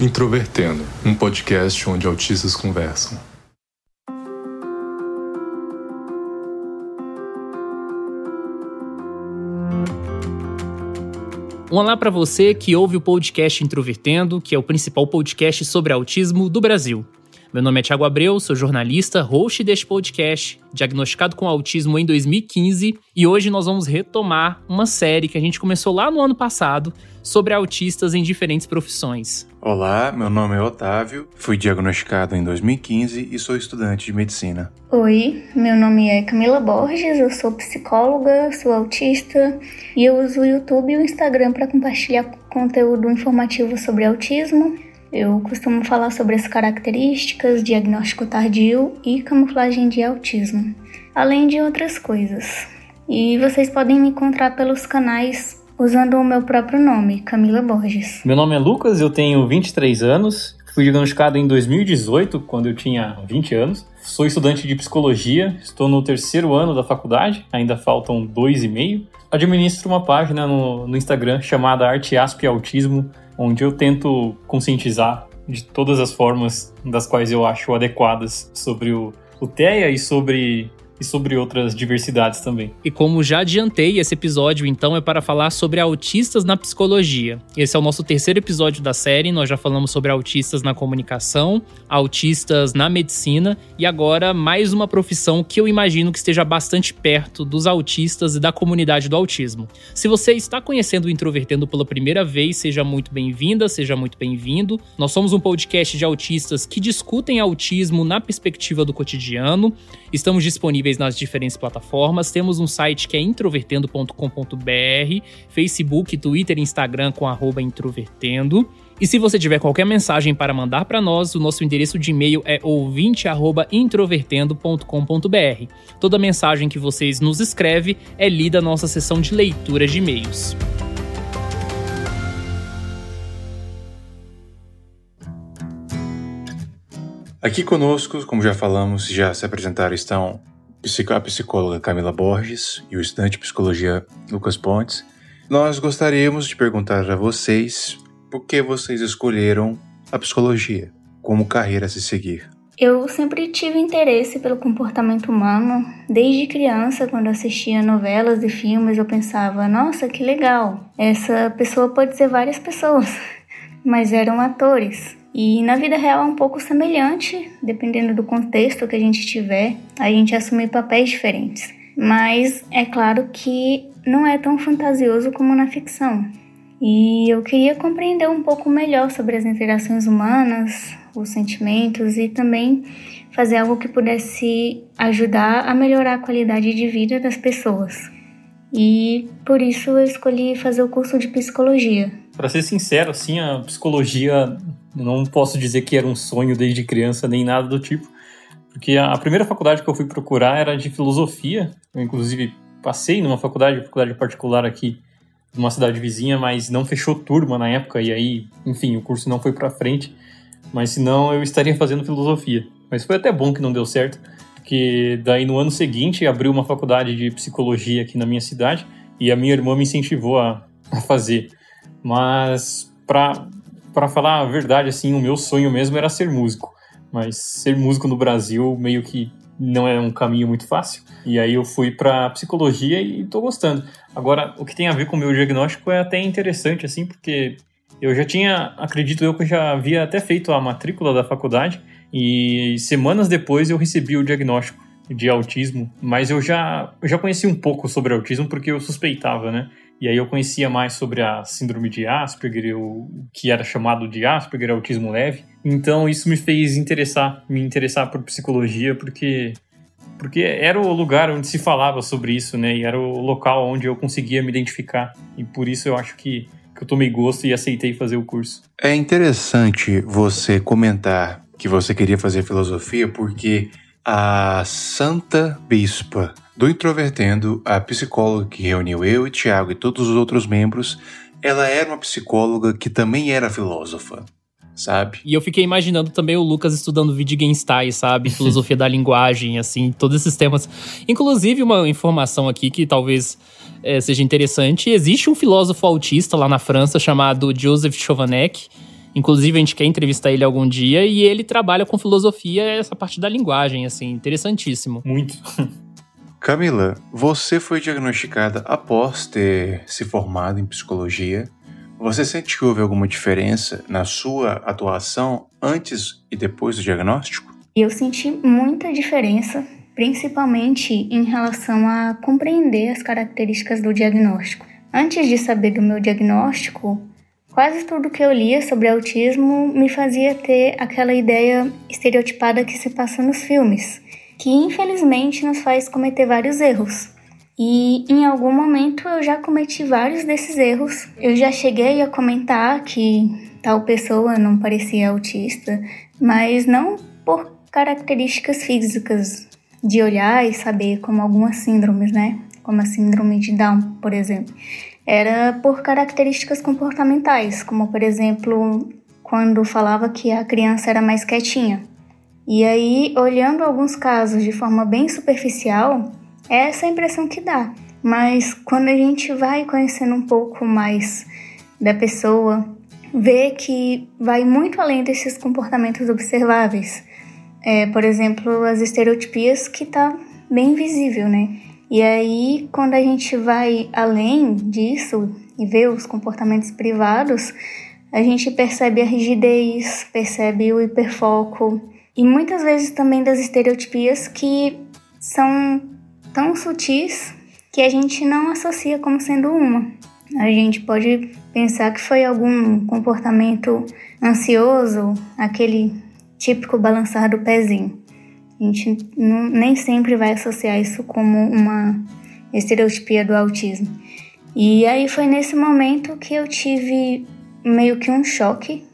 Introvertendo, um podcast onde autistas conversam. Um olá para você que ouve o podcast Introvertendo, que é o principal podcast sobre autismo do Brasil. Meu nome é Thiago Abreu, sou jornalista, host deste podcast, diagnosticado com autismo em 2015, e hoje nós vamos retomar uma série que a gente começou lá no ano passado sobre autistas em diferentes profissões. Olá, meu nome é Otávio, fui diagnosticado em 2015 e sou estudante de medicina. Oi, meu nome é Camila Borges, eu sou psicóloga, sou autista e eu uso o YouTube e o Instagram para compartilhar conteúdo informativo sobre autismo eu costumo falar sobre as características, diagnóstico tardio e camuflagem de autismo, além de outras coisas. E vocês podem me encontrar pelos canais usando o meu próprio nome, Camila Borges. Meu nome é Lucas, eu tenho 23 anos, fui diagnosticado em 2018, quando eu tinha 20 anos. Sou estudante de psicologia, estou no terceiro ano da faculdade, ainda faltam dois e meio. Administro uma página no, no Instagram chamada Arte Asp Autismo, onde eu tento conscientizar de todas as formas das quais eu acho adequadas sobre o, o TEA e sobre e sobre outras diversidades também. E como já adiantei, esse episódio então é para falar sobre autistas na psicologia. Esse é o nosso terceiro episódio da série, nós já falamos sobre autistas na comunicação, autistas na medicina e agora mais uma profissão que eu imagino que esteja bastante perto dos autistas e da comunidade do autismo. Se você está conhecendo o Introvertendo pela primeira vez, seja muito bem-vinda, seja muito bem-vindo. Nós somos um podcast de autistas que discutem autismo na perspectiva do cotidiano. Estamos disponíveis disponíveis nas diferentes plataformas. Temos um site que é introvertendo.com.br, Facebook, Twitter e Instagram com arroba introvertendo. E se você tiver qualquer mensagem para mandar para nós, o nosso endereço de e-mail é ouvinte@introvertendo.com.br. Toda mensagem que vocês nos escreve é lida na nossa sessão de leitura de e-mails. Aqui conosco, como já falamos, já se apresentaram, estão a psicóloga Camila Borges e o estudante de psicologia Lucas Pontes, nós gostaríamos de perguntar a vocês por que vocês escolheram a psicologia como carreira a se seguir. Eu sempre tive interesse pelo comportamento humano. Desde criança, quando assistia novelas e filmes, eu pensava: nossa, que legal! Essa pessoa pode ser várias pessoas, mas eram atores. E na vida real é um pouco semelhante, dependendo do contexto que a gente tiver, a gente assumir papéis diferentes. Mas é claro que não é tão fantasioso como na ficção. E eu queria compreender um pouco melhor sobre as interações humanas, os sentimentos e também fazer algo que pudesse ajudar a melhorar a qualidade de vida das pessoas. E por isso eu escolhi fazer o curso de psicologia. Para ser sincero, assim, a psicologia não posso dizer que era um sonho desde criança nem nada do tipo, porque a primeira faculdade que eu fui procurar era de filosofia. Eu, inclusive, passei numa faculdade, faculdade particular aqui, numa cidade vizinha, mas não fechou turma na época, e aí, enfim, o curso não foi para frente. Mas senão eu estaria fazendo filosofia. Mas foi até bom que não deu certo, porque daí no ano seguinte abriu uma faculdade de psicologia aqui na minha cidade, e a minha irmã me incentivou a, a fazer. Mas para falar a verdade, assim, o meu sonho mesmo era ser músico. Mas ser músico no Brasil meio que não é um caminho muito fácil. E aí eu fui para psicologia e tô gostando. Agora, o que tem a ver com o meu diagnóstico é até interessante, assim, porque eu já tinha, acredito eu, que eu já havia até feito a matrícula da faculdade e semanas depois eu recebi o diagnóstico de autismo, mas eu já, eu já conheci um pouco sobre autismo porque eu suspeitava, né? E aí eu conhecia mais sobre a síndrome de Asperger, o que era chamado de Asperger, autismo leve. Então isso me fez interessar, me interessar por psicologia, porque porque era o lugar onde se falava sobre isso, né? E era o local onde eu conseguia me identificar. E por isso eu acho que, que eu tomei gosto e aceitei fazer o curso. É interessante você comentar que você queria fazer filosofia, porque a Santa Bispa do Introvertendo, a psicóloga que reuniu eu e Tiago e todos os outros membros, ela era uma psicóloga que também era filósofa. Sabe? E eu fiquei imaginando também o Lucas estudando Wittgenstein, sabe? Filosofia da linguagem, assim, todos esses temas. Inclusive, uma informação aqui que talvez é, seja interessante: existe um filósofo autista lá na França chamado Joseph Chovanec, Inclusive, a gente quer entrevistar ele algum dia e ele trabalha com filosofia, essa parte da linguagem, assim, interessantíssimo. Muito. Camila, você foi diagnosticada após ter se formado em psicologia. Você sente que houve alguma diferença na sua atuação antes e depois do diagnóstico? Eu senti muita diferença, principalmente em relação a compreender as características do diagnóstico. Antes de saber do meu diagnóstico, quase tudo que eu lia sobre autismo me fazia ter aquela ideia estereotipada que se passa nos filmes que infelizmente nos faz cometer vários erros. E em algum momento eu já cometi vários desses erros. Eu já cheguei a comentar que tal pessoa não parecia autista, mas não por características físicas de olhar e saber como algumas síndromes, né? Como a síndrome de Down, por exemplo. Era por características comportamentais, como por exemplo, quando falava que a criança era mais quietinha. E aí, olhando alguns casos de forma bem superficial, é essa a impressão que dá. Mas quando a gente vai conhecendo um pouco mais da pessoa, vê que vai muito além desses comportamentos observáveis. É, por exemplo, as estereotipias que tá bem visível, né? E aí, quando a gente vai além disso e vê os comportamentos privados, a gente percebe a rigidez, percebe o hiperfoco, e muitas vezes também das estereotipias que são tão sutis que a gente não associa como sendo uma. A gente pode pensar que foi algum comportamento ansioso, aquele típico balançar do pezinho. A gente não, nem sempre vai associar isso como uma estereotipia do autismo. E aí foi nesse momento que eu tive meio que um choque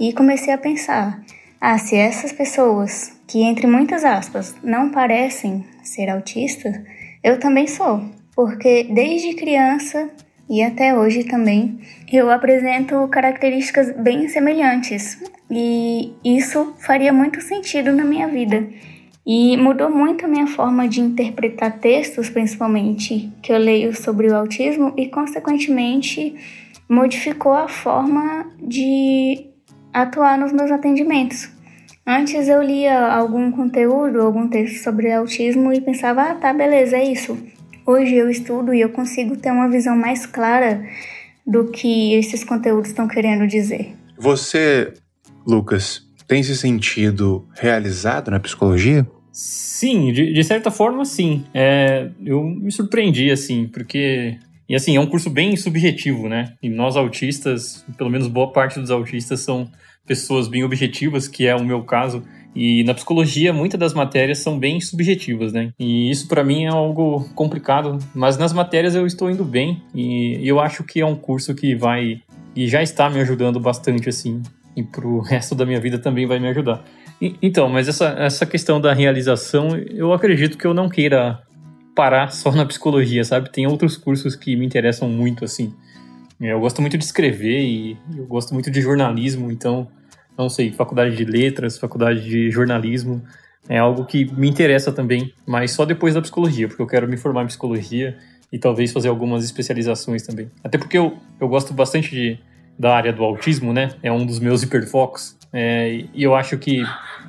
e comecei a pensar: ah, se essas pessoas, que entre muitas aspas, não parecem ser autistas, eu também sou. Porque desde criança e até hoje também, eu apresento características bem semelhantes. E isso faria muito sentido na minha vida. E mudou muito a minha forma de interpretar textos, principalmente, que eu leio sobre o autismo, e, consequentemente, modificou a forma de atuar nos meus atendimentos. Antes eu lia algum conteúdo, algum texto sobre autismo e pensava, ah, tá, beleza, é isso. Hoje eu estudo e eu consigo ter uma visão mais clara do que esses conteúdos estão querendo dizer. Você, Lucas, tem se sentido realizado na psicologia? Sim, de, de certa forma, sim. É, eu me surpreendi, assim, porque e assim, é um curso bem subjetivo, né? E nós autistas, pelo menos boa parte dos autistas, são pessoas bem objetivas, que é o meu caso. E na psicologia, muitas das matérias são bem subjetivas, né? E isso para mim é algo complicado, mas nas matérias eu estou indo bem e eu acho que é um curso que vai e já está me ajudando bastante assim, e pro resto da minha vida também vai me ajudar. E, então, mas essa, essa questão da realização, eu acredito que eu não queira parar só na psicologia, sabe? Tem outros cursos que me interessam muito assim. Eu gosto muito de escrever e eu gosto muito de jornalismo, então, não sei, faculdade de letras, faculdade de jornalismo, é algo que me interessa também, mas só depois da psicologia, porque eu quero me formar em psicologia e talvez fazer algumas especializações também. Até porque eu, eu gosto bastante de, da área do autismo, né? É um dos meus hiperfocos. É, e eu acho que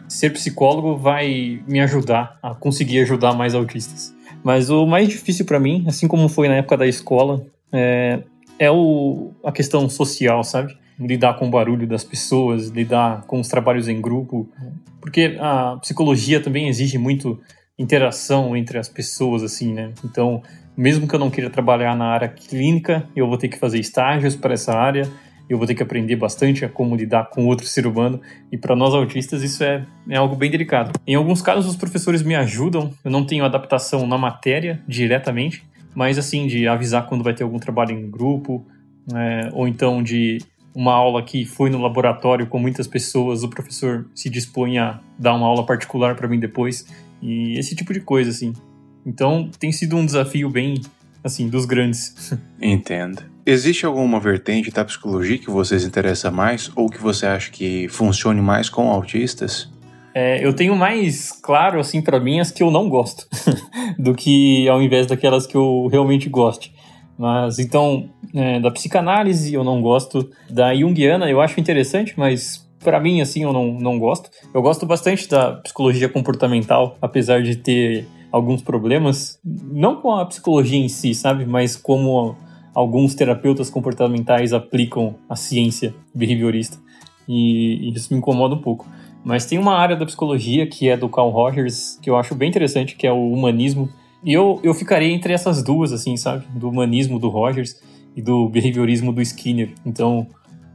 ser psicólogo vai me ajudar a conseguir ajudar mais autistas. Mas o mais difícil para mim, assim como foi na época da escola, é, é o, a questão social, sabe? Lidar com o barulho das pessoas, lidar com os trabalhos em grupo. Porque a psicologia também exige muito interação entre as pessoas, assim, né? Então, mesmo que eu não queira trabalhar na área clínica, eu vou ter que fazer estágios para essa área, eu vou ter que aprender bastante a como lidar com outro ser humano, e para nós autistas isso é, é algo bem delicado. Em alguns casos, os professores me ajudam, eu não tenho adaptação na matéria diretamente, mas assim, de avisar quando vai ter algum trabalho em grupo, é, ou então de uma aula que foi no laboratório com muitas pessoas, o professor se dispõe a dar uma aula particular para mim depois, e esse tipo de coisa, assim. Então, tem sido um desafio bem, assim, dos grandes. Entendo. Existe alguma vertente da psicologia que vocês interessa mais ou que você acha que funcione mais com autistas? É, eu tenho mais claro, assim, para mim, as que eu não gosto, do que ao invés daquelas que eu realmente goste. Mas então, é, da psicanálise, eu não gosto da Jungiana, eu acho interessante, mas para mim, assim, eu não, não gosto. Eu gosto bastante da psicologia comportamental, apesar de ter alguns problemas, não com a psicologia em si, sabe, mas como alguns terapeutas comportamentais aplicam a ciência behaviorista. E, isso me incomoda um pouco. Mas tem uma área da psicologia que é do Carl Rogers, que eu acho bem interessante, que é o humanismo. E eu, eu ficaria entre essas duas, assim, sabe? Do humanismo do Rogers e do behaviorismo do Skinner. Então,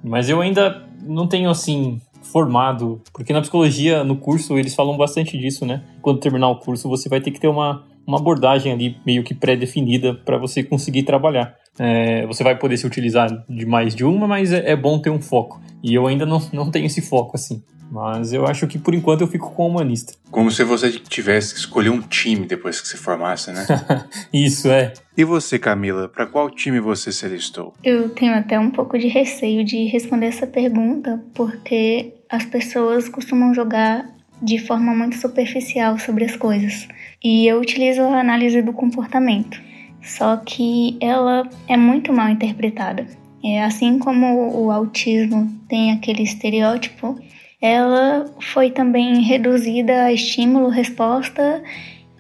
mas eu ainda não tenho, assim, formado, porque na psicologia, no curso, eles falam bastante disso, né? Quando terminar o curso, você vai ter que ter uma, uma abordagem ali meio que pré-definida para você conseguir trabalhar. É, você vai poder se utilizar de mais de uma, mas é, é bom ter um foco. E eu ainda não, não tenho esse foco, assim. Mas eu acho que por enquanto eu fico com o humanista. Como se você tivesse que escolher um time depois que se formasse, né? Isso, é. E você, Camila, para qual time você se alistou? Eu tenho até um pouco de receio de responder essa pergunta, porque as pessoas costumam jogar de forma muito superficial sobre as coisas. E eu utilizo a análise do comportamento. Só que ela é muito mal interpretada. É assim como o autismo tem aquele estereótipo, ela foi também reduzida a estímulo, resposta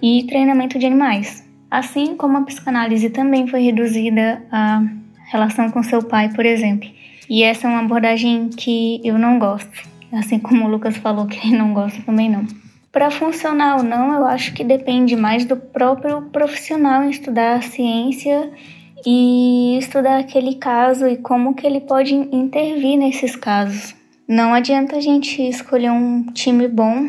e treinamento de animais. Assim como a psicanálise também foi reduzida à relação com seu pai, por exemplo. E essa é uma abordagem que eu não gosto. Assim como o Lucas falou que ele não gosta, também não. Para funcionar ou não, eu acho que depende mais do próprio profissional em estudar a ciência e estudar aquele caso e como que ele pode intervir nesses casos. Não adianta a gente escolher um time bom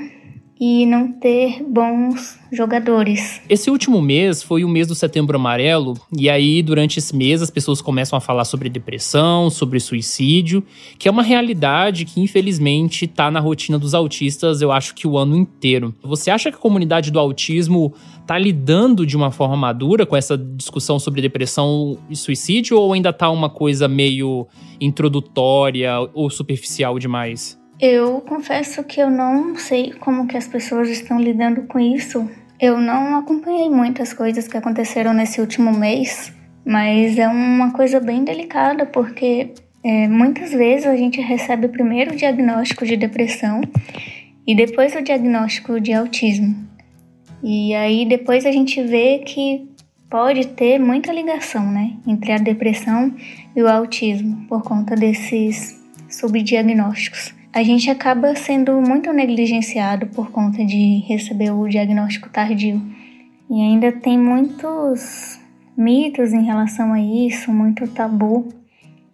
e não ter bons jogadores. Esse último mês foi o mês do Setembro Amarelo, e aí durante esse mês as pessoas começam a falar sobre depressão, sobre suicídio, que é uma realidade que infelizmente está na rotina dos autistas, eu acho que o ano inteiro. Você acha que a comunidade do autismo está lidando de uma forma madura com essa discussão sobre depressão e suicídio ou ainda está uma coisa meio introdutória ou superficial demais? Eu confesso que eu não sei como que as pessoas estão lidando com isso. Eu não acompanhei muitas coisas que aconteceram nesse último mês, mas é uma coisa bem delicada porque é, muitas vezes a gente recebe primeiro o diagnóstico de depressão e depois o diagnóstico de autismo. E aí depois a gente vê que pode ter muita ligação, né, entre a depressão e o autismo por conta desses subdiagnósticos a gente acaba sendo muito negligenciado por conta de receber o diagnóstico tardio. E ainda tem muitos mitos em relação a isso, muito tabu.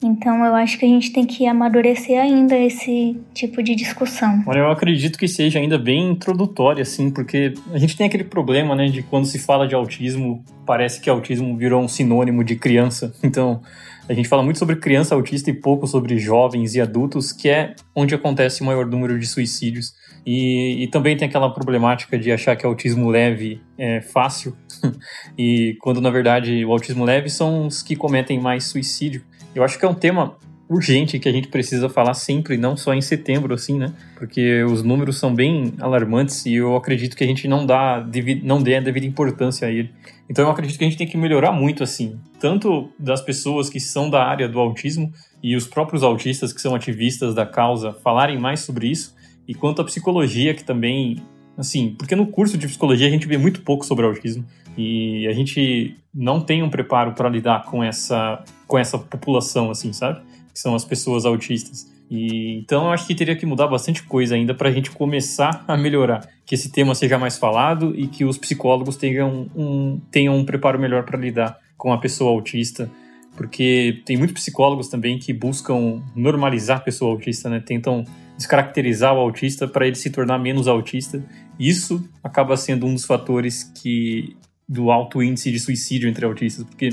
Então eu acho que a gente tem que amadurecer ainda esse tipo de discussão. Olha, eu acredito que seja ainda bem introdutória, assim, porque a gente tem aquele problema, né, de quando se fala de autismo, parece que autismo virou um sinônimo de criança. Então, a gente fala muito sobre criança autista e pouco sobre jovens e adultos, que é onde acontece o maior número de suicídios. E, e também tem aquela problemática de achar que autismo leve é fácil, e quando na verdade o autismo leve são os que cometem mais suicídio. Eu acho que é um tema urgente que a gente precisa falar sempre, não só em setembro, assim, né? Porque os números são bem alarmantes e eu acredito que a gente não dá, não dê a devida importância a ele. Então eu acredito que a gente tem que melhorar muito, assim, tanto das pessoas que são da área do autismo e os próprios autistas que são ativistas da causa falarem mais sobre isso, e quanto à psicologia que também, assim, porque no curso de psicologia a gente vê muito pouco sobre autismo e a gente não tem um preparo para lidar com essa com essa população, assim, sabe? que são as pessoas autistas. E, então eu acho que teria que mudar bastante coisa ainda para a gente começar a melhorar, que esse tema seja mais falado e que os psicólogos tenham um, tenham um preparo melhor para lidar com a pessoa autista, porque tem muitos psicólogos também que buscam normalizar a pessoa autista, né? Tentam descaracterizar o autista para ele se tornar menos autista. Isso acaba sendo um dos fatores que do alto índice de suicídio entre autistas, porque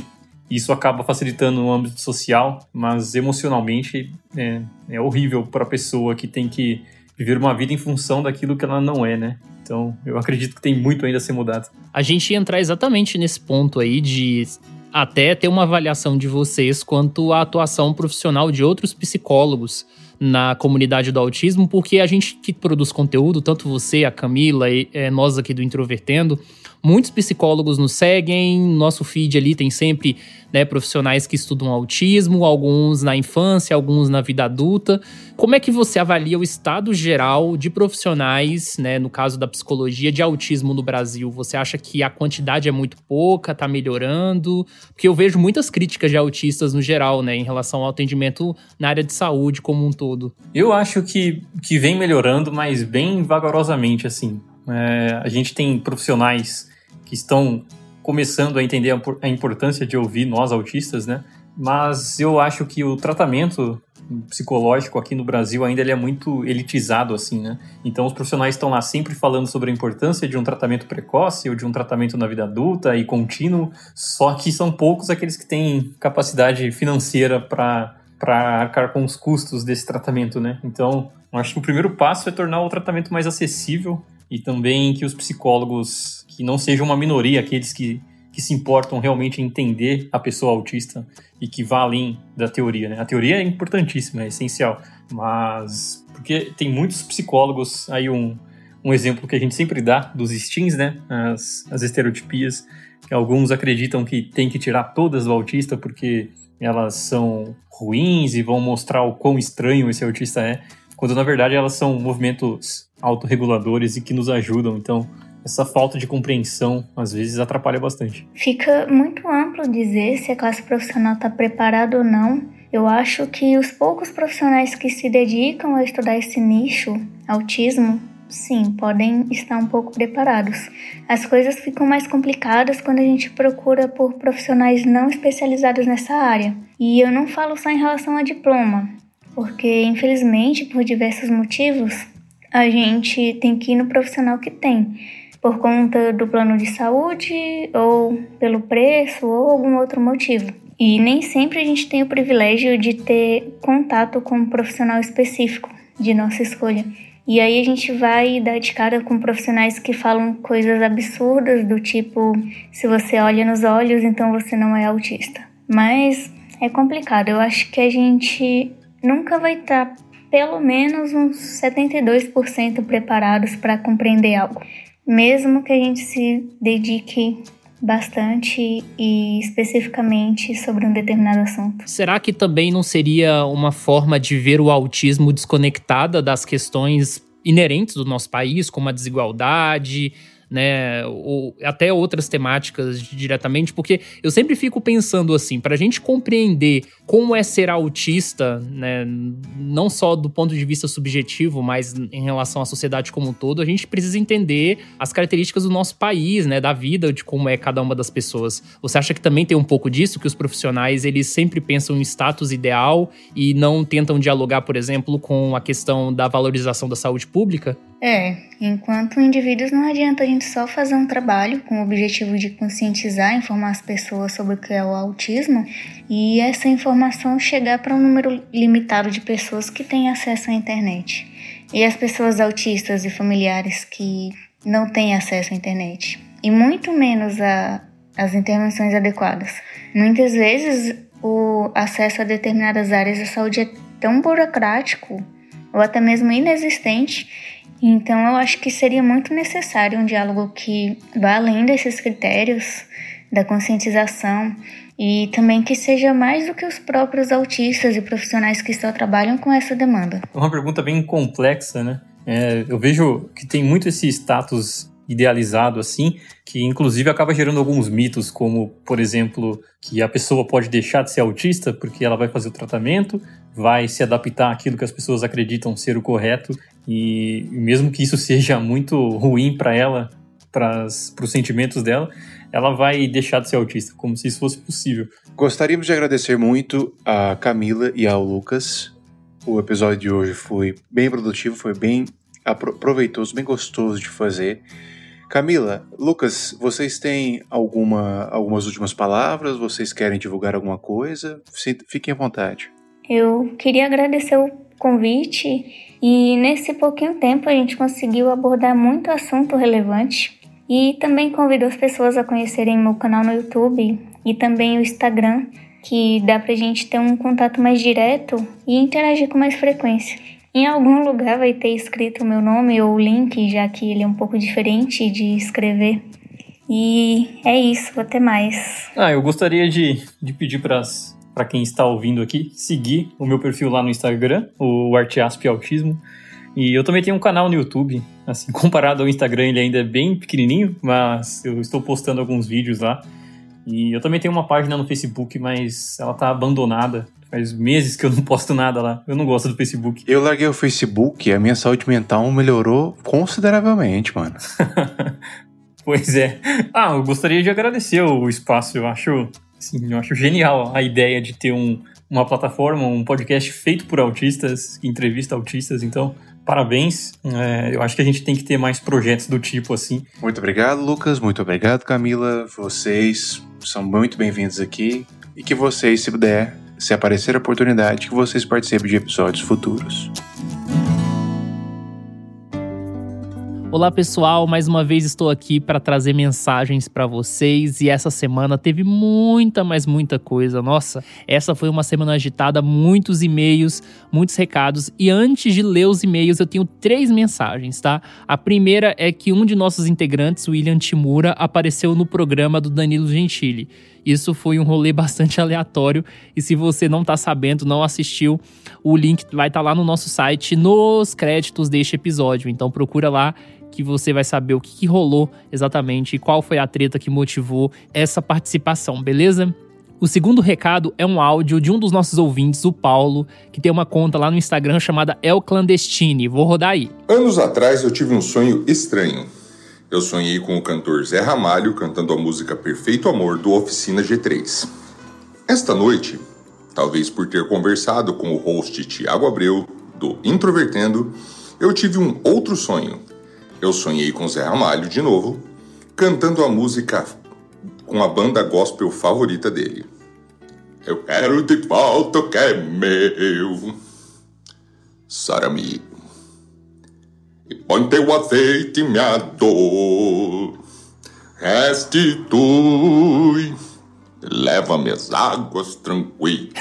isso acaba facilitando no âmbito social, mas emocionalmente é, é horrível para a pessoa que tem que viver uma vida em função daquilo que ela não é, né? Então, eu acredito que tem muito ainda a ser mudado. A gente ia entrar exatamente nesse ponto aí de até ter uma avaliação de vocês quanto à atuação profissional de outros psicólogos na comunidade do autismo, porque a gente que produz conteúdo, tanto você, a Camila e é, nós aqui do Introvertendo, muitos psicólogos nos seguem, nosso feed ali tem sempre né, profissionais que estudam autismo, alguns na infância, alguns na vida adulta. Como é que você avalia o estado geral de profissionais, né, no caso da psicologia, de autismo no Brasil? Você acha que a quantidade é muito pouca, está melhorando? Porque eu vejo muitas críticas de autistas no geral, né, em relação ao atendimento na área de saúde como um todo. Eu acho que, que vem melhorando, mas bem vagarosamente, assim. É, a gente tem profissionais que estão começando a entender a importância de ouvir nós autistas, né? Mas eu acho que o tratamento psicológico aqui no Brasil ainda ele é muito elitizado assim, né? Então os profissionais estão lá sempre falando sobre a importância de um tratamento precoce ou de um tratamento na vida adulta e contínuo, só que são poucos aqueles que têm capacidade financeira para para arcar com os custos desse tratamento, né? Então, acho que o primeiro passo é tornar o tratamento mais acessível e também que os psicólogos, que não sejam uma minoria, aqueles que, que se importam realmente em entender a pessoa autista e que vá além da teoria. Né? A teoria é importantíssima, é essencial, mas porque tem muitos psicólogos, aí um, um exemplo que a gente sempre dá dos stings, né? as, as estereotipias, que alguns acreditam que tem que tirar todas do autista porque elas são ruins e vão mostrar o quão estranho esse autista é quando na verdade elas são movimentos autorreguladores e que nos ajudam. Então, essa falta de compreensão às vezes atrapalha bastante. Fica muito amplo dizer se a classe profissional está preparada ou não. Eu acho que os poucos profissionais que se dedicam a estudar esse nicho, autismo, sim, podem estar um pouco preparados. As coisas ficam mais complicadas quando a gente procura por profissionais não especializados nessa área. E eu não falo só em relação a diploma porque infelizmente, por diversos motivos, a gente tem que ir no profissional que tem, por conta do plano de saúde ou pelo preço ou algum outro motivo. E nem sempre a gente tem o privilégio de ter contato com um profissional específico de nossa escolha. E aí a gente vai dar de cara com profissionais que falam coisas absurdas do tipo: se você olha nos olhos, então você não é autista. Mas é complicado. Eu acho que a gente nunca vai estar tá pelo menos uns 72% preparados para compreender algo, mesmo que a gente se dedique bastante e especificamente sobre um determinado assunto. Será que também não seria uma forma de ver o autismo desconectada das questões inerentes do nosso país, como a desigualdade, né? Ou até outras temáticas diretamente, porque eu sempre fico pensando assim, para a gente compreender como é ser autista, né? Não só do ponto de vista subjetivo, mas em relação à sociedade como um todo, a gente precisa entender as características do nosso país, né? Da vida, de como é cada uma das pessoas. Você acha que também tem um pouco disso, que os profissionais eles sempre pensam em status ideal e não tentam dialogar, por exemplo, com a questão da valorização da saúde pública? É, enquanto indivíduos não adianta a gente só fazer um trabalho com o objetivo de conscientizar, informar as pessoas sobre o que é o autismo e essa informação chegar para um número limitado de pessoas que têm acesso à internet. E as pessoas autistas e familiares que não têm acesso à internet. E muito menos a, as intervenções adequadas. Muitas vezes o acesso a determinadas áreas da saúde é tão burocrático ou até mesmo inexistente então, eu acho que seria muito necessário um diálogo que vá além desses critérios da conscientização e também que seja mais do que os próprios autistas e profissionais que só trabalham com essa demanda. É uma pergunta bem complexa, né? É, eu vejo que tem muito esse status idealizado assim, que inclusive acaba gerando alguns mitos, como, por exemplo, que a pessoa pode deixar de ser autista porque ela vai fazer o tratamento, vai se adaptar àquilo que as pessoas acreditam ser o correto e mesmo que isso seja muito ruim para ela, para os sentimentos dela, ela vai deixar de ser autista, como se isso fosse possível. Gostaríamos de agradecer muito a Camila e ao Lucas. O episódio de hoje foi bem produtivo, foi bem proveitoso, bem gostoso de fazer. Camila, Lucas, vocês têm alguma, algumas últimas palavras? Vocês querem divulgar alguma coisa? Fiquem à vontade. Eu queria agradecer o convite e nesse pouquinho tempo a gente conseguiu abordar muito assunto relevante e também convido as pessoas a conhecerem meu canal no YouTube e também o Instagram, que dá pra gente ter um contato mais direto e interagir com mais frequência. Em algum lugar vai ter escrito o meu nome ou o link, já que ele é um pouco diferente de escrever. E é isso, até mais. Ah, eu gostaria de, de pedir para para quem está ouvindo aqui, seguir o meu perfil lá no Instagram, o Arteasp Autismo. E eu também tenho um canal no YouTube. Assim, comparado ao Instagram, ele ainda é bem pequenininho, mas eu estou postando alguns vídeos lá. E eu também tenho uma página no Facebook, mas ela tá abandonada. Faz meses que eu não posto nada lá. Eu não gosto do Facebook. Eu larguei o Facebook e a minha saúde mental melhorou consideravelmente, mano. pois é. Ah, eu gostaria de agradecer o espaço. Eu acho, assim, eu acho genial a ideia de ter um, uma plataforma, um podcast feito por autistas, que entrevista autistas. Então, parabéns. É, eu acho que a gente tem que ter mais projetos do tipo assim. Muito obrigado, Lucas. Muito obrigado, Camila. Vocês são muito bem-vindos aqui. E que vocês, se puder, se aparecer a oportunidade, que vocês participem de episódios futuros. Olá pessoal, mais uma vez estou aqui para trazer mensagens para vocês e essa semana teve muita, mas muita coisa. Nossa, essa foi uma semana agitada, muitos e-mails, muitos recados e antes de ler os e-mails eu tenho três mensagens, tá? A primeira é que um de nossos integrantes, William Timura, apareceu no programa do Danilo Gentili. Isso foi um rolê bastante aleatório e se você não tá sabendo, não assistiu, o link vai estar tá lá no nosso site nos créditos deste episódio. Então procura lá que você vai saber o que, que rolou exatamente e qual foi a treta que motivou essa participação, beleza? O segundo recado é um áudio de um dos nossos ouvintes, o Paulo, que tem uma conta lá no Instagram chamada El Clandestine. Vou rodar aí. Anos atrás eu tive um sonho estranho. Eu sonhei com o cantor Zé Ramalho cantando a música Perfeito Amor do Oficina G3. Esta noite, talvez por ter conversado com o host Tiago Abreu, do Introvertendo, eu tive um outro sonho eu sonhei com Zé Ramalho de novo, cantando a música com a banda gospel favorita dele. Eu quero de volta o que é meu. Sarami. E põe teu azeite minha dor. Restitui Leva-me as águas tranquilas.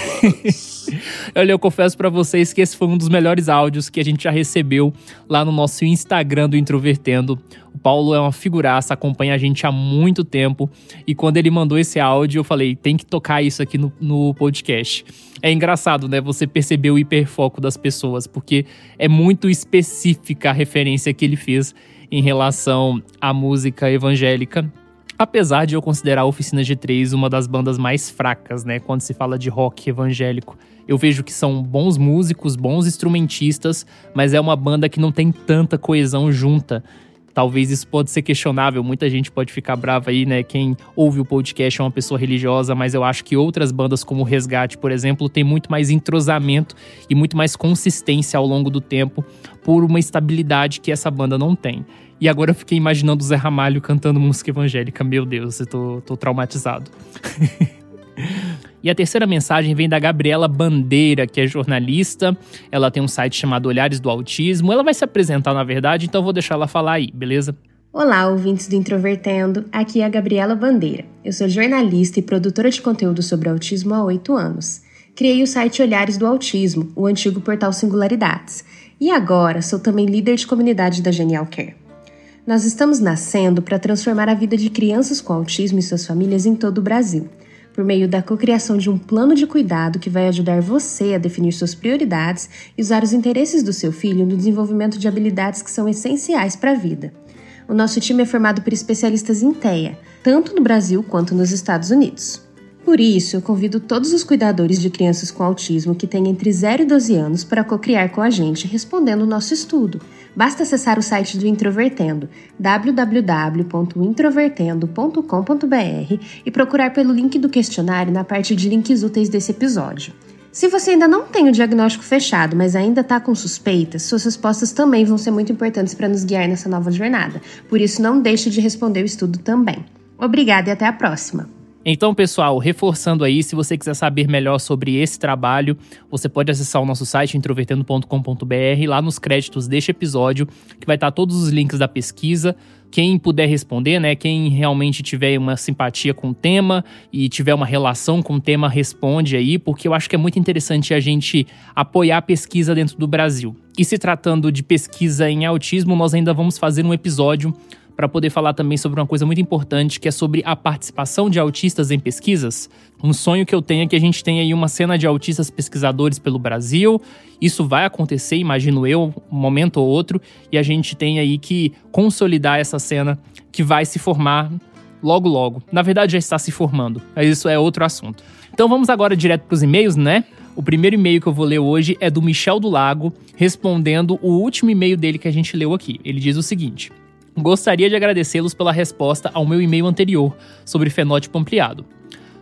Olha, eu confesso para vocês que esse foi um dos melhores áudios que a gente já recebeu lá no nosso Instagram do Introvertendo. O Paulo é uma figuraça, acompanha a gente há muito tempo. E quando ele mandou esse áudio, eu falei: tem que tocar isso aqui no, no podcast. É engraçado, né? Você perceber o hiperfoco das pessoas, porque é muito específica a referência que ele fez em relação à música evangélica Apesar de eu considerar a Oficina G3 uma das bandas mais fracas, né, quando se fala de rock evangélico. Eu vejo que são bons músicos, bons instrumentistas, mas é uma banda que não tem tanta coesão junta. Talvez isso pode ser questionável, muita gente pode ficar brava aí, né? Quem ouve o podcast é uma pessoa religiosa, mas eu acho que outras bandas como Resgate, por exemplo, tem muito mais entrosamento e muito mais consistência ao longo do tempo por uma estabilidade que essa banda não tem. E agora eu fiquei imaginando o Zé Ramalho cantando música evangélica. Meu Deus, eu tô, tô traumatizado. e a terceira mensagem vem da Gabriela Bandeira, que é jornalista. Ela tem um site chamado Olhares do Autismo. Ela vai se apresentar, na verdade, então eu vou deixar ela falar aí, beleza? Olá, ouvintes do Introvertendo. Aqui é a Gabriela Bandeira. Eu sou jornalista e produtora de conteúdo sobre autismo há oito anos. Criei o site Olhares do Autismo, o antigo portal Singularidades. E agora sou também líder de comunidade da Genial Care. Nós estamos nascendo para transformar a vida de crianças com autismo e suas famílias em todo o Brasil, por meio da cocriação de um plano de cuidado que vai ajudar você a definir suas prioridades e usar os interesses do seu filho no desenvolvimento de habilidades que são essenciais para a vida. O nosso time é formado por especialistas em TEA, tanto no Brasil quanto nos Estados Unidos. Por isso, eu convido todos os cuidadores de crianças com autismo que têm entre 0 e 12 anos para cocriar com a gente respondendo o nosso estudo. Basta acessar o site do Introvertendo, www.introvertendo.com.br e procurar pelo link do questionário na parte de links úteis desse episódio. Se você ainda não tem o diagnóstico fechado, mas ainda está com suspeitas, suas respostas também vão ser muito importantes para nos guiar nessa nova jornada. Por isso, não deixe de responder o estudo também. Obrigada e até a próxima! Então, pessoal, reforçando aí, se você quiser saber melhor sobre esse trabalho, você pode acessar o nosso site introvertendo.com.br, lá nos créditos deste episódio, que vai estar todos os links da pesquisa. Quem puder responder, né? Quem realmente tiver uma simpatia com o tema e tiver uma relação com o tema, responde aí, porque eu acho que é muito interessante a gente apoiar a pesquisa dentro do Brasil. E se tratando de pesquisa em autismo, nós ainda vamos fazer um episódio para poder falar também sobre uma coisa muito importante, que é sobre a participação de autistas em pesquisas. Um sonho que eu tenho é que a gente tenha aí uma cena de autistas pesquisadores pelo Brasil. Isso vai acontecer, imagino eu, um momento ou outro, e a gente tem aí que consolidar essa cena que vai se formar logo logo. Na verdade já está se formando, mas isso é outro assunto. Então vamos agora direto para os e-mails, né? O primeiro e-mail que eu vou ler hoje é do Michel do Lago, respondendo o último e-mail dele que a gente leu aqui. Ele diz o seguinte: Gostaria de agradecê-los pela resposta ao meu e-mail anterior sobre fenótipo ampliado.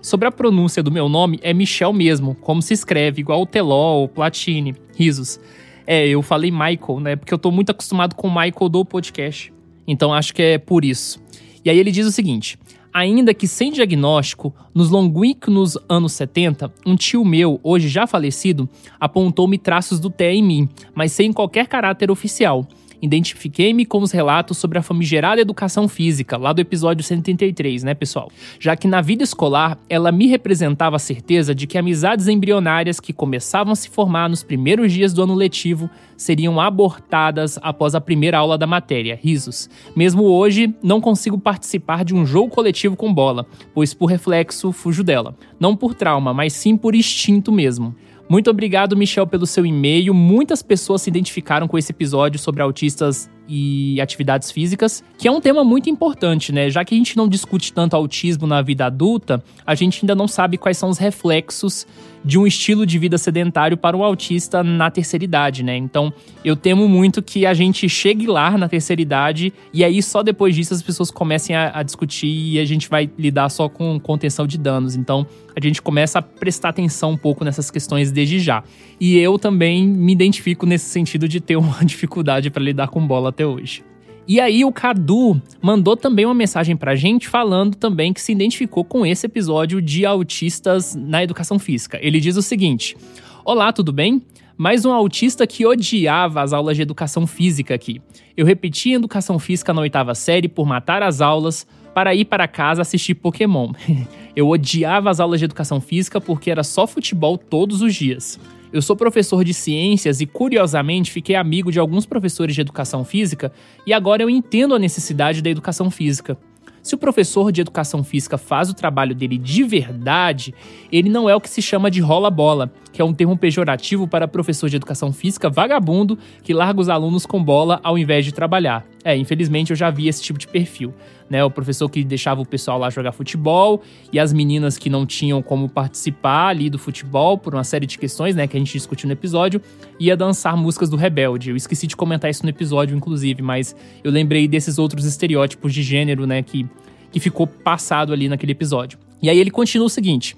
Sobre a pronúncia do meu nome, é Michel mesmo, como se escreve, igual o Teló Platine. Risos. É, eu falei Michael, né? Porque eu tô muito acostumado com o Michael do podcast. Então acho que é por isso. E aí ele diz o seguinte: Ainda que sem diagnóstico, nos longínquos anos 70, um tio meu, hoje já falecido, apontou-me traços do TEA em mim, mas sem qualquer caráter oficial. Identifiquei-me com os relatos sobre a famigerada educação física, lá do episódio 133, né, pessoal? Já que na vida escolar, ela me representava a certeza de que amizades embrionárias que começavam a se formar nos primeiros dias do ano letivo seriam abortadas após a primeira aula da matéria. Risos. Mesmo hoje, não consigo participar de um jogo coletivo com bola, pois por reflexo fujo dela. Não por trauma, mas sim por instinto mesmo. Muito obrigado, Michel, pelo seu e-mail. Muitas pessoas se identificaram com esse episódio sobre autistas e atividades físicas, que é um tema muito importante, né? Já que a gente não discute tanto autismo na vida adulta, a gente ainda não sabe quais são os reflexos de um estilo de vida sedentário para o autista na terceira idade, né? Então, eu temo muito que a gente chegue lá na terceira idade e aí só depois disso as pessoas comecem a, a discutir e a gente vai lidar só com contenção de danos. Então, a gente começa a prestar atenção um pouco nessas questões desde já. E eu também me identifico nesse sentido de ter uma dificuldade para lidar com bola até hoje. E aí o Cadu mandou também uma mensagem pra gente falando também que se identificou com esse episódio de autistas na educação física. Ele diz o seguinte: Olá, tudo bem? Mais um autista que odiava as aulas de educação física aqui. Eu repeti educação física na oitava série por matar as aulas para ir para casa assistir Pokémon. Eu odiava as aulas de educação física porque era só futebol todos os dias. Eu sou professor de ciências e, curiosamente, fiquei amigo de alguns professores de educação física e agora eu entendo a necessidade da educação física. Se o professor de educação física faz o trabalho dele de verdade, ele não é o que se chama de rola-bola, que é um termo pejorativo para professor de educação física vagabundo que larga os alunos com bola ao invés de trabalhar. É, infelizmente eu já vi esse tipo de perfil. Né, o professor que deixava o pessoal lá jogar futebol e as meninas que não tinham como participar ali do futebol por uma série de questões, né, que a gente discutiu no episódio, ia dançar músicas do Rebelde. Eu esqueci de comentar isso no episódio, inclusive, mas eu lembrei desses outros estereótipos de gênero, né, que, que ficou passado ali naquele episódio. E aí ele continua o seguinte: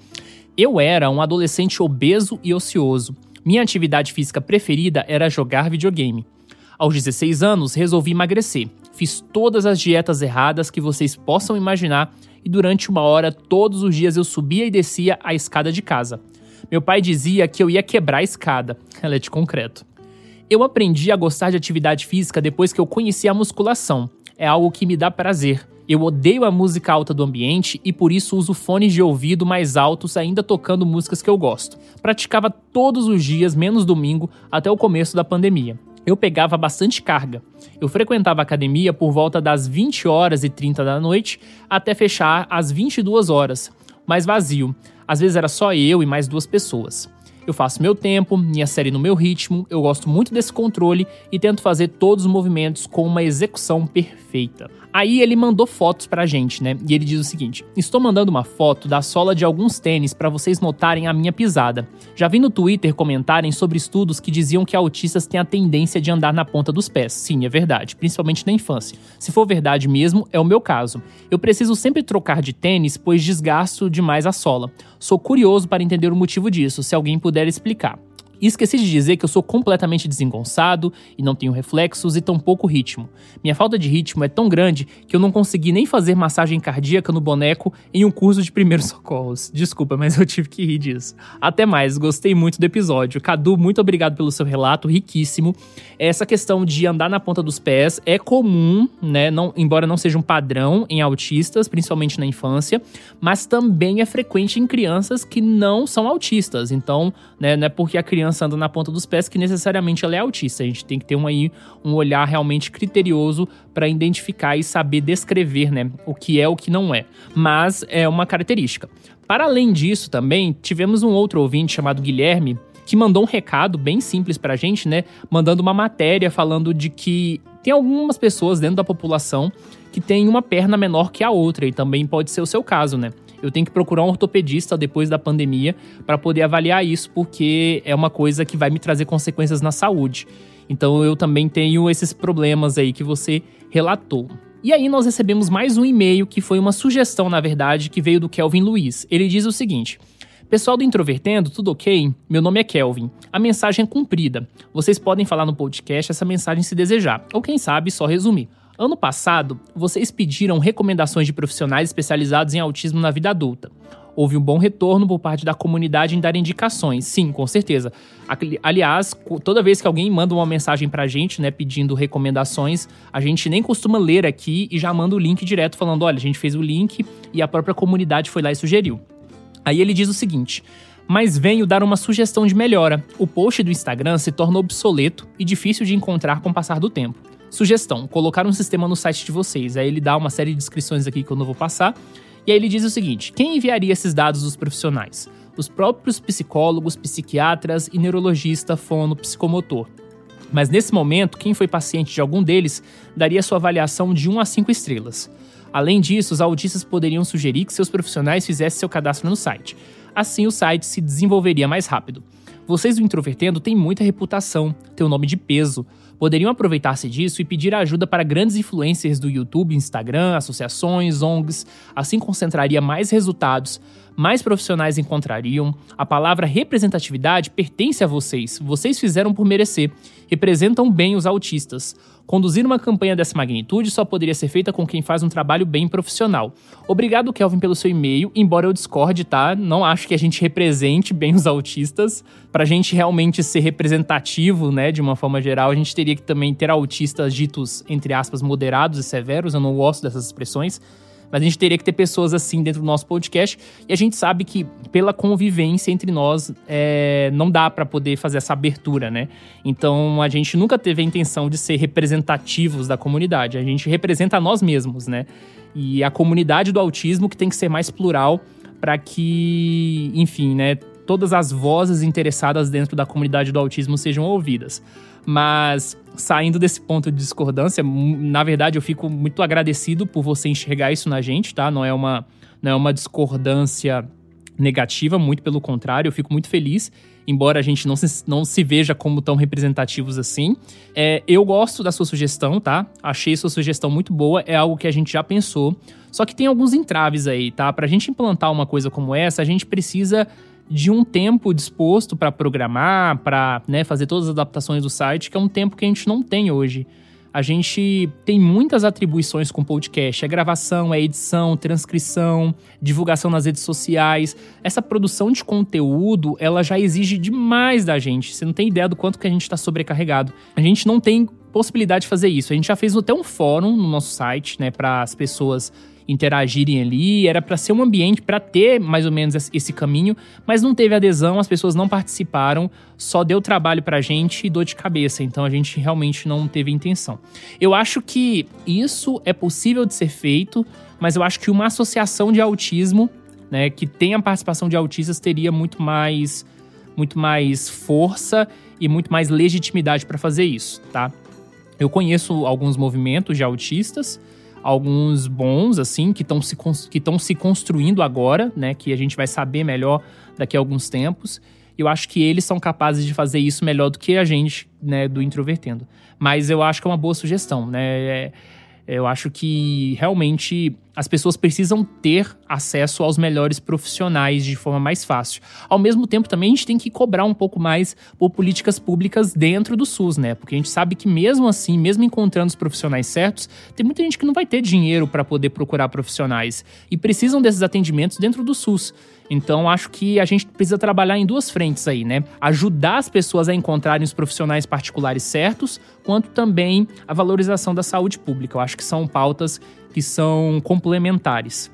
Eu era um adolescente obeso e ocioso. Minha atividade física preferida era jogar videogame. Aos 16 anos, resolvi emagrecer. Fiz todas as dietas erradas que vocês possam imaginar e durante uma hora todos os dias eu subia e descia a escada de casa. Meu pai dizia que eu ia quebrar a escada. Ela é de concreto. Eu aprendi a gostar de atividade física depois que eu conheci a musculação. É algo que me dá prazer. Eu odeio a música alta do ambiente e por isso uso fones de ouvido mais altos, ainda tocando músicas que eu gosto. Praticava todos os dias, menos domingo, até o começo da pandemia eu pegava bastante carga. Eu frequentava a academia por volta das 20 horas e 30 da noite até fechar às 22 horas, mas vazio. Às vezes era só eu e mais duas pessoas. Eu faço meu tempo, minha série no meu ritmo, eu gosto muito desse controle e tento fazer todos os movimentos com uma execução perfeita. Aí ele mandou fotos pra gente, né? E ele diz o seguinte: Estou mandando uma foto da sola de alguns tênis para vocês notarem a minha pisada. Já vi no Twitter comentarem sobre estudos que diziam que autistas têm a tendência de andar na ponta dos pés. Sim, é verdade, principalmente na infância. Se for verdade mesmo, é o meu caso. Eu preciso sempre trocar de tênis, pois desgasto demais a sola. Sou curioso para entender o motivo disso, se alguém puder explicar. E esqueci de dizer que eu sou completamente desengonçado e não tenho reflexos e tampouco ritmo. Minha falta de ritmo é tão grande que eu não consegui nem fazer massagem cardíaca no boneco em um curso de primeiros socorros. Desculpa, mas eu tive que rir disso. Até mais, gostei muito do episódio. Cadu, muito obrigado pelo seu relato, riquíssimo. Essa questão de andar na ponta dos pés é comum, né? Não, embora não seja um padrão em autistas, principalmente na infância, mas também é frequente em crianças que não são autistas. Então, né, não é porque a criança anda na ponta dos pés que necessariamente ela é autista. A gente tem que ter um, aí, um olhar realmente criterioso para identificar e saber descrever né, o que é o que não é. Mas é uma característica. Para além disso, também tivemos um outro ouvinte chamado Guilherme que mandou um recado bem simples pra gente, né? Mandando uma matéria falando de que tem algumas pessoas dentro da população que tem uma perna menor que a outra, e também pode ser o seu caso, né? Eu tenho que procurar um ortopedista depois da pandemia para poder avaliar isso, porque é uma coisa que vai me trazer consequências na saúde. Então eu também tenho esses problemas aí que você relatou. E aí nós recebemos mais um e-mail que foi uma sugestão, na verdade, que veio do Kelvin Luiz. Ele diz o seguinte: Pessoal do Introvertendo, tudo ok? Meu nome é Kelvin. A mensagem é cumprida. Vocês podem falar no podcast essa mensagem se desejar, ou quem sabe só resumir. Ano passado, vocês pediram recomendações de profissionais especializados em autismo na vida adulta. Houve um bom retorno por parte da comunidade em dar indicações. Sim, com certeza. Aliás, toda vez que alguém manda uma mensagem pra gente, né, pedindo recomendações, a gente nem costuma ler aqui e já manda o link direto falando: olha, a gente fez o link e a própria comunidade foi lá e sugeriu. Aí ele diz o seguinte: mas venho dar uma sugestão de melhora. O post do Instagram se torna obsoleto e difícil de encontrar com o passar do tempo. Sugestão: colocar um sistema no site de vocês. Aí ele dá uma série de descrições aqui que eu não vou passar. E aí ele diz o seguinte: quem enviaria esses dados dos profissionais? Os próprios psicólogos, psiquiatras e neurologista, fono, psicomotor. Mas nesse momento, quem foi paciente de algum deles daria sua avaliação de 1 a 5 estrelas. Além disso, os autistas poderiam sugerir que seus profissionais fizessem seu cadastro no site. Assim, o site se desenvolveria mais rápido. Vocês do Introvertendo têm muita reputação, têm um nome de peso poderiam aproveitar-se disso e pedir ajuda para grandes influencers do YouTube, Instagram, associações, ONGs, assim concentraria mais resultados, mais profissionais encontrariam. A palavra representatividade pertence a vocês, vocês fizeram por merecer, representam bem os autistas. Conduzir uma campanha dessa magnitude só poderia ser feita com quem faz um trabalho bem profissional. Obrigado, Kelvin, pelo seu e-mail, embora eu discorde, tá? Não acho que a gente represente bem os autistas. Pra gente realmente ser representativo, né, de uma forma geral, a gente teria que também ter autistas ditos, entre aspas, moderados e severos. Eu não gosto dessas expressões mas a gente teria que ter pessoas assim dentro do nosso podcast. E a gente sabe que pela convivência entre nós é, não dá para poder fazer essa abertura, né? Então a gente nunca teve a intenção de ser representativos da comunidade. A gente representa nós mesmos, né? E a comunidade do autismo que tem que ser mais plural para que, enfim, né, todas as vozes interessadas dentro da comunidade do autismo sejam ouvidas. Mas saindo desse ponto de discordância, na verdade eu fico muito agradecido por você enxergar isso na gente, tá? Não é uma, não é uma discordância negativa, muito pelo contrário, eu fico muito feliz, embora a gente não se, não se veja como tão representativos assim. É, eu gosto da sua sugestão, tá? Achei sua sugestão muito boa, é algo que a gente já pensou. Só que tem alguns entraves aí, tá? Pra gente implantar uma coisa como essa, a gente precisa de um tempo disposto para programar, para né, fazer todas as adaptações do site, que é um tempo que a gente não tem hoje. A gente tem muitas atribuições com podcast: é gravação, é edição, transcrição, divulgação nas redes sociais. Essa produção de conteúdo, ela já exige demais da gente. Você não tem ideia do quanto que a gente está sobrecarregado. A gente não tem possibilidade de fazer isso. A gente já fez até um fórum no nosso site, né, para as pessoas interagirem ali, era para ser um ambiente para ter mais ou menos esse caminho, mas não teve adesão, as pessoas não participaram, só deu trabalho pra gente e dor de cabeça, então a gente realmente não teve intenção. Eu acho que isso é possível de ser feito, mas eu acho que uma associação de autismo, né, que tenha participação de autistas teria muito mais muito mais força e muito mais legitimidade para fazer isso, tá? Eu conheço alguns movimentos de autistas, alguns bons, assim, que estão se, que se construindo agora, né? Que a gente vai saber melhor daqui a alguns tempos. Eu acho que eles são capazes de fazer isso melhor do que a gente, né, do Introvertendo. Mas eu acho que é uma boa sugestão, né? É, eu acho que realmente as pessoas precisam ter acesso aos melhores profissionais de forma mais fácil. Ao mesmo tempo, também a gente tem que cobrar um pouco mais por políticas públicas dentro do SUS, né? Porque a gente sabe que mesmo assim, mesmo encontrando os profissionais certos, tem muita gente que não vai ter dinheiro para poder procurar profissionais e precisam desses atendimentos dentro do SUS. Então, acho que a gente precisa trabalhar em duas frentes aí, né? Ajudar as pessoas a encontrarem os profissionais particulares certos, quanto também a valorização da saúde pública. Eu acho que são pautas que são complementares.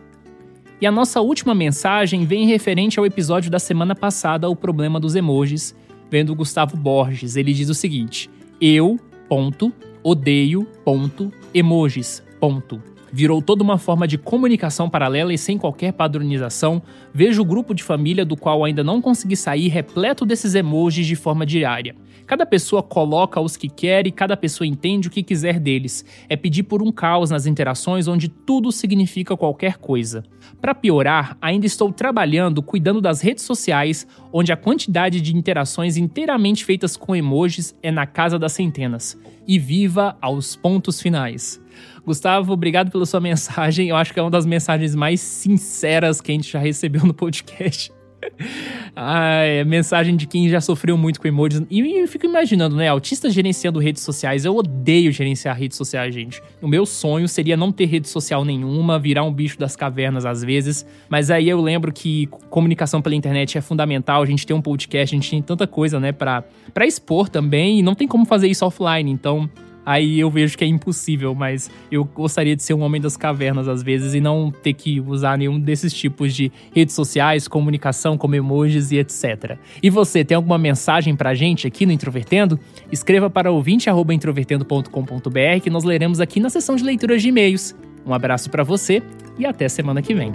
E a nossa última mensagem vem referente ao episódio da semana passada, o problema dos emojis, vem do Gustavo Borges. Ele diz o seguinte: Eu, ponto, odeio, ponto, emojis, ponto. Virou toda uma forma de comunicação paralela e sem qualquer padronização. Vejo o grupo de família do qual ainda não consegui sair repleto desses emojis de forma diária. Cada pessoa coloca os que quer e cada pessoa entende o que quiser deles. É pedir por um caos nas interações onde tudo significa qualquer coisa. Para piorar, ainda estou trabalhando cuidando das redes sociais, onde a quantidade de interações inteiramente feitas com emojis é na casa das centenas. E viva aos pontos finais. Gustavo, obrigado pela sua mensagem. Eu acho que é uma das mensagens mais sinceras que a gente já recebeu no podcast. ah, é mensagem de quem já sofreu muito com emojis. E eu fico imaginando, né? Autista gerenciando redes sociais. Eu odeio gerenciar redes sociais, gente. O meu sonho seria não ter rede social nenhuma, virar um bicho das cavernas às vezes. Mas aí eu lembro que comunicação pela internet é fundamental. A gente tem um podcast, a gente tem tanta coisa, né, pra, pra expor também. E não tem como fazer isso offline. Então, aí eu vejo que é impossível, mas eu gostaria de ser um homem das cavernas às vezes e não ter que usar nenhum desses tipos de redes sociais, comunicação como emojis e etc. E você, tem alguma mensagem pra gente aqui no Introvertendo? Escreva para ouvinte@introvertendo.com.br que nós leremos aqui na seção de leituras de e-mails. Um abraço para você e até semana que vem.